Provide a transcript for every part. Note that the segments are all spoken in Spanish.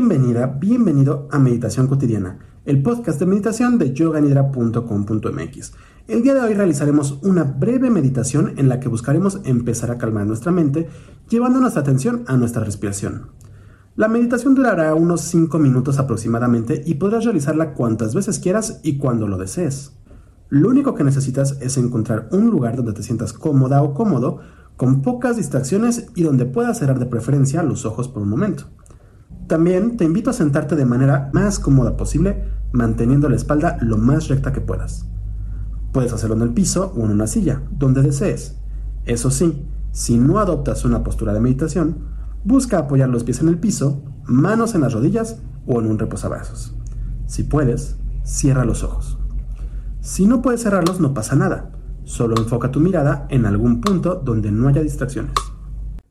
Bienvenida, bienvenido a Meditación Cotidiana, el podcast de meditación de yoganidra.com.mx. El día de hoy realizaremos una breve meditación en la que buscaremos empezar a calmar nuestra mente, llevando nuestra atención a nuestra respiración. La meditación durará unos 5 minutos aproximadamente y podrás realizarla cuantas veces quieras y cuando lo desees. Lo único que necesitas es encontrar un lugar donde te sientas cómoda o cómodo, con pocas distracciones y donde puedas cerrar de preferencia los ojos por un momento. También te invito a sentarte de manera más cómoda posible, manteniendo la espalda lo más recta que puedas. Puedes hacerlo en el piso o en una silla, donde desees. Eso sí, si no adoptas una postura de meditación, busca apoyar los pies en el piso, manos en las rodillas o en un reposabrazos. Si puedes, cierra los ojos. Si no puedes cerrarlos, no pasa nada. Solo enfoca tu mirada en algún punto donde no haya distracciones.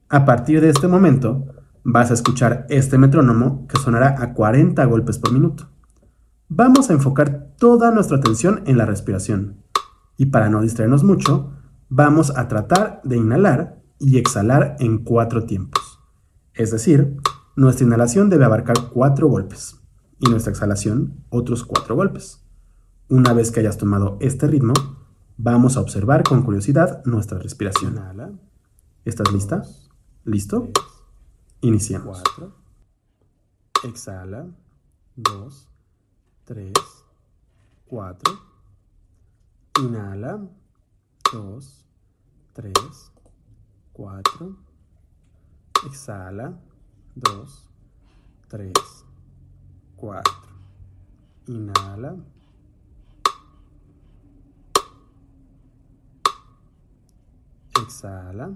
A partir de este momento, vas a escuchar este metrónomo que sonará a 40 golpes por minuto. Vamos a enfocar toda nuestra atención en la respiración. Y para no distraernos mucho, vamos a tratar de inhalar y exhalar en cuatro tiempos. Es decir, nuestra inhalación debe abarcar cuatro golpes y nuestra exhalación otros cuatro golpes. Una vez que hayas tomado este ritmo, vamos a observar con curiosidad nuestra respiración. ¿Estás lista? ¿Listo? Iniciamos. 4. Exhala. 2, 3, 4. Inhala. 2, 3, 4. Exhala. 2, 3, 4. Inhala. Exhala.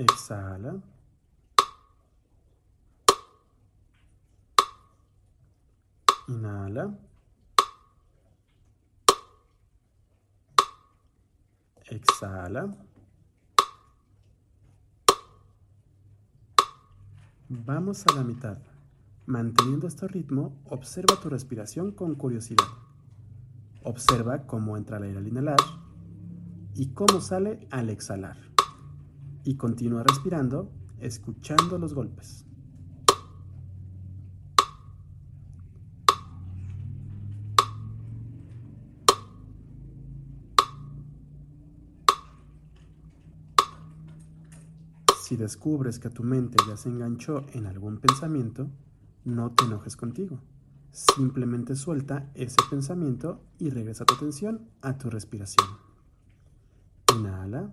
Exhala. Inhala. Exhala. Vamos a la mitad. Manteniendo este ritmo, observa tu respiración con curiosidad. Observa cómo entra el aire al inhalar y cómo sale al exhalar. Y continúa respirando, escuchando los golpes. Si descubres que tu mente ya se enganchó en algún pensamiento, no te enojes contigo. Simplemente suelta ese pensamiento y regresa tu atención a tu respiración. Inhala.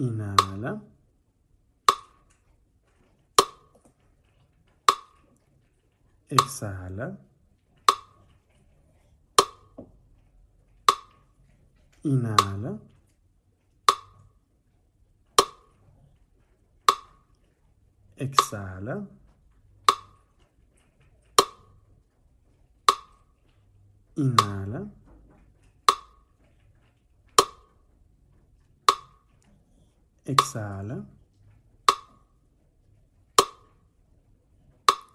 inala, esala, inala, exala, inala, Exhala.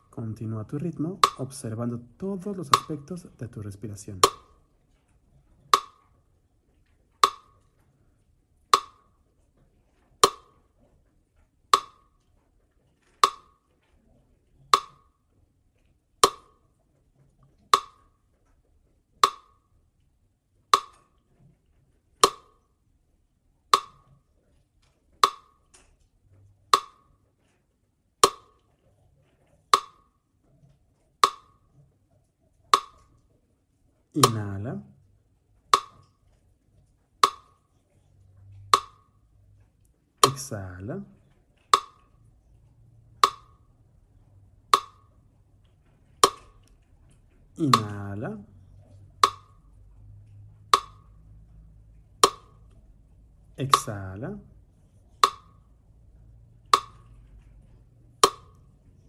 Continúa tu ritmo observando todos los aspectos de tu respiración. Inhala. Exhala. Inhala. Exhala.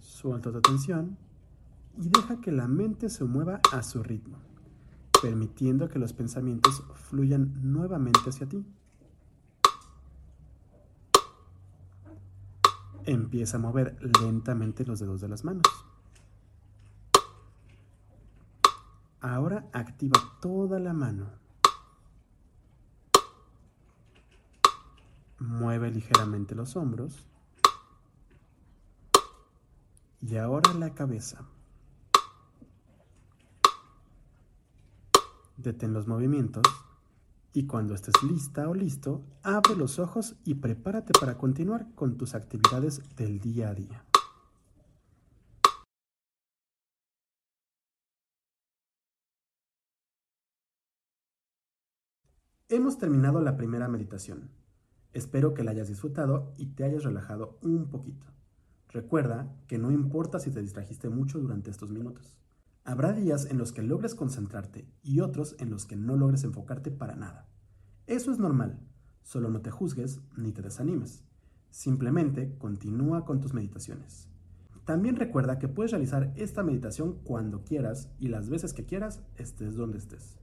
Suelta tu atención y deja que la mente se mueva a su ritmo permitiendo que los pensamientos fluyan nuevamente hacia ti. Empieza a mover lentamente los dedos de las manos. Ahora activa toda la mano. Mueve ligeramente los hombros. Y ahora la cabeza. Detén los movimientos y cuando estés lista o listo, abre los ojos y prepárate para continuar con tus actividades del día a día. Hemos terminado la primera meditación. Espero que la hayas disfrutado y te hayas relajado un poquito. Recuerda que no importa si te distrajiste mucho durante estos minutos. Habrá días en los que logres concentrarte y otros en los que no logres enfocarte para nada. Eso es normal, solo no te juzgues ni te desanimes. Simplemente continúa con tus meditaciones. También recuerda que puedes realizar esta meditación cuando quieras y las veces que quieras, estés donde estés.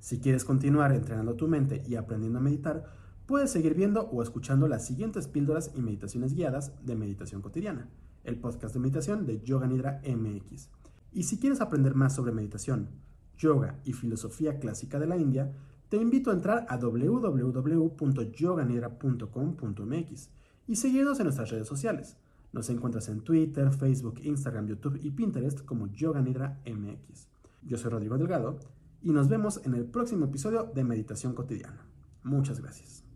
Si quieres continuar entrenando tu mente y aprendiendo a meditar, puedes seguir viendo o escuchando las siguientes píldoras y meditaciones guiadas de meditación cotidiana, el podcast de meditación de Yoga Nidra MX. Y si quieres aprender más sobre meditación, yoga y filosofía clásica de la India, te invito a entrar a www.yoganidra.com.mx y seguirnos en nuestras redes sociales. Nos encuentras en Twitter, Facebook, Instagram, YouTube y Pinterest como Yoga Nidra MX. Yo soy Rodrigo Delgado y nos vemos en el próximo episodio de Meditación Cotidiana. Muchas gracias.